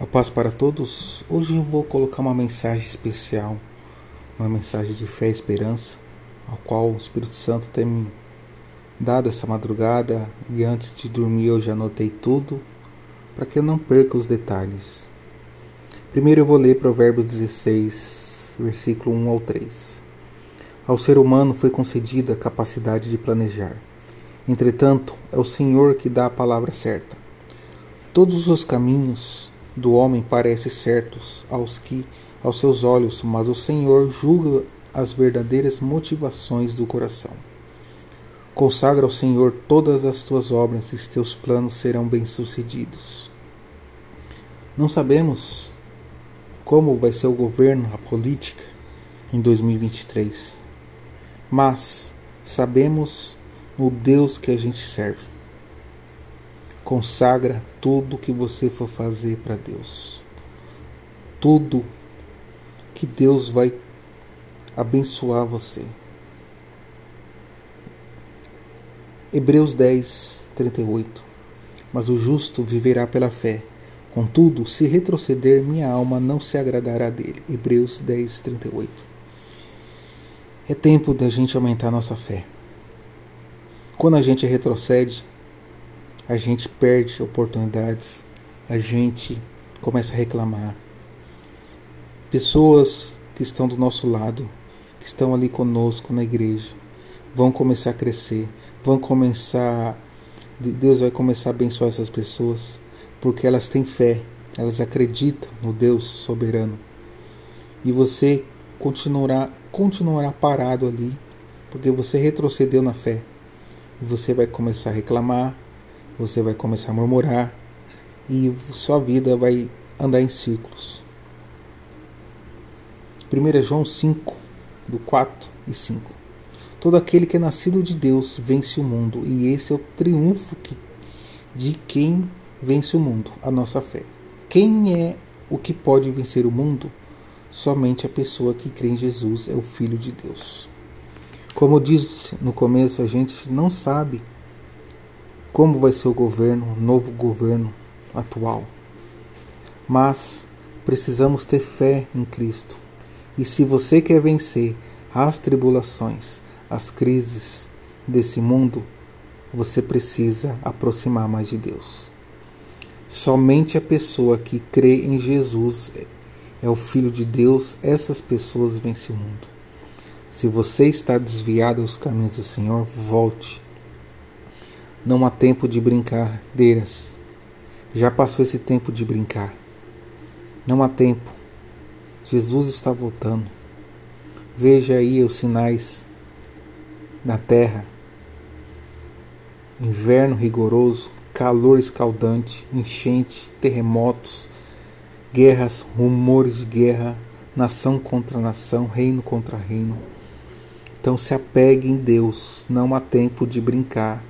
A paz para todos. Hoje eu vou colocar uma mensagem especial, uma mensagem de fé e esperança, a qual o Espírito Santo tem me dado essa madrugada e antes de dormir eu já anotei tudo para que eu não perca os detalhes. Primeiro eu vou ler Provérbios 16, versículo 1 ao 3. Ao ser humano foi concedida a capacidade de planejar. Entretanto, é o Senhor que dá a palavra certa. Todos os caminhos do homem parecem certos aos que aos seus olhos, mas o Senhor julga as verdadeiras motivações do coração. Consagra ao Senhor todas as tuas obras e teus planos serão bem-sucedidos. Não sabemos como vai ser o governo, a política em 2023, mas sabemos o Deus que a gente serve. Consagra tudo que você for fazer para Deus. Tudo que Deus vai abençoar você. Hebreus 10, 38. Mas o justo viverá pela fé. Contudo, se retroceder, minha alma não se agradará dele. Hebreus 10, 38. É tempo da gente aumentar nossa fé. Quando a gente retrocede, a gente perde oportunidades, a gente começa a reclamar. Pessoas que estão do nosso lado, que estão ali conosco na igreja, vão começar a crescer, vão começar. Deus vai começar a abençoar essas pessoas, porque elas têm fé, elas acreditam no Deus soberano. E você continuará, continuará parado ali, porque você retrocedeu na fé. E você vai começar a reclamar, você vai começar a murmurar e sua vida vai andar em círculos. 1 João 5, do 4 e 5. Todo aquele que é nascido de Deus vence o mundo, e esse é o triunfo que, de quem vence o mundo, a nossa fé. Quem é o que pode vencer o mundo? Somente a pessoa que crê em Jesus é o Filho de Deus. Como eu disse no começo, a gente não sabe como vai ser o governo, o novo governo atual. Mas precisamos ter fé em Cristo. E se você quer vencer as tribulações, as crises desse mundo, você precisa aproximar mais de Deus. Somente a pessoa que crê em Jesus é o Filho de Deus, essas pessoas vencem o mundo. Se você está desviado dos caminhos do Senhor, volte não há tempo de brincadeiras. Já passou esse tempo de brincar. Não há tempo. Jesus está voltando. Veja aí os sinais na terra. Inverno rigoroso, calor escaldante, enchente, terremotos, guerras, rumores de guerra, nação contra nação, reino contra reino. Então se apegue em Deus, não há tempo de brincar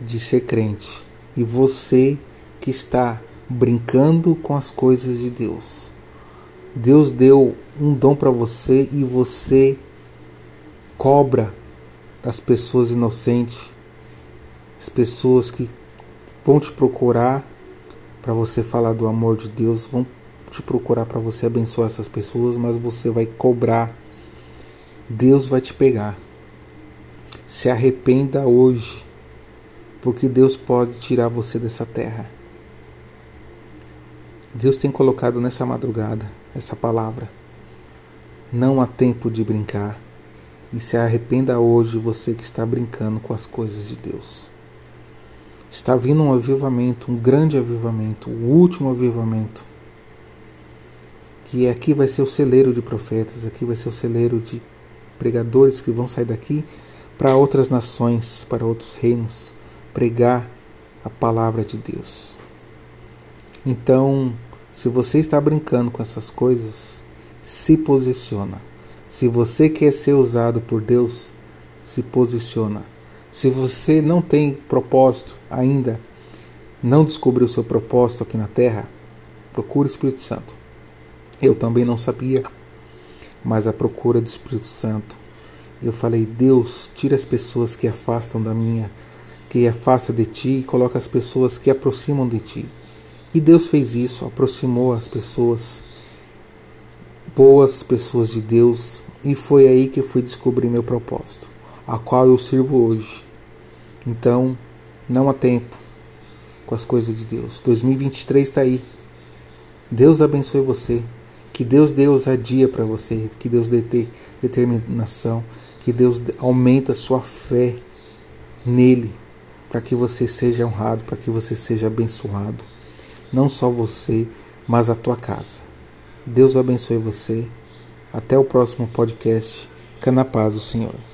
de ser crente e você que está brincando com as coisas de Deus. Deus deu um dom para você e você cobra das pessoas inocentes, as pessoas que vão te procurar para você falar do amor de Deus, vão te procurar para você abençoar essas pessoas, mas você vai cobrar. Deus vai te pegar. Se arrependa hoje porque Deus pode tirar você dessa terra. Deus tem colocado nessa madrugada essa palavra. Não há tempo de brincar. E se arrependa hoje você que está brincando com as coisas de Deus. Está vindo um avivamento, um grande avivamento, o último avivamento. Que aqui vai ser o celeiro de profetas, aqui vai ser o celeiro de pregadores que vão sair daqui para outras nações, para outros reinos pregar a palavra de Deus. Então, se você está brincando com essas coisas, se posiciona. Se você quer ser usado por Deus, se posiciona. Se você não tem propósito ainda, não descobriu o seu propósito aqui na terra, procure o Espírito Santo. Eu também não sabia, mas a procura do Espírito Santo. Eu falei, Deus, tira as pessoas que afastam da minha que afasta de ti e coloca as pessoas que aproximam de ti. E Deus fez isso, aproximou as pessoas, boas pessoas de Deus, e foi aí que eu fui descobrir meu propósito, a qual eu sirvo hoje. Então, não há tempo com as coisas de Deus. 2023 está aí. Deus abençoe você. Que Deus dê ousadia para você. Que Deus dê determinação. Que Deus aumente a sua fé nele. Para que você seja honrado. Para que você seja abençoado. Não só você, mas a tua casa. Deus abençoe você. Até o próximo podcast. Fica na paz do Senhor.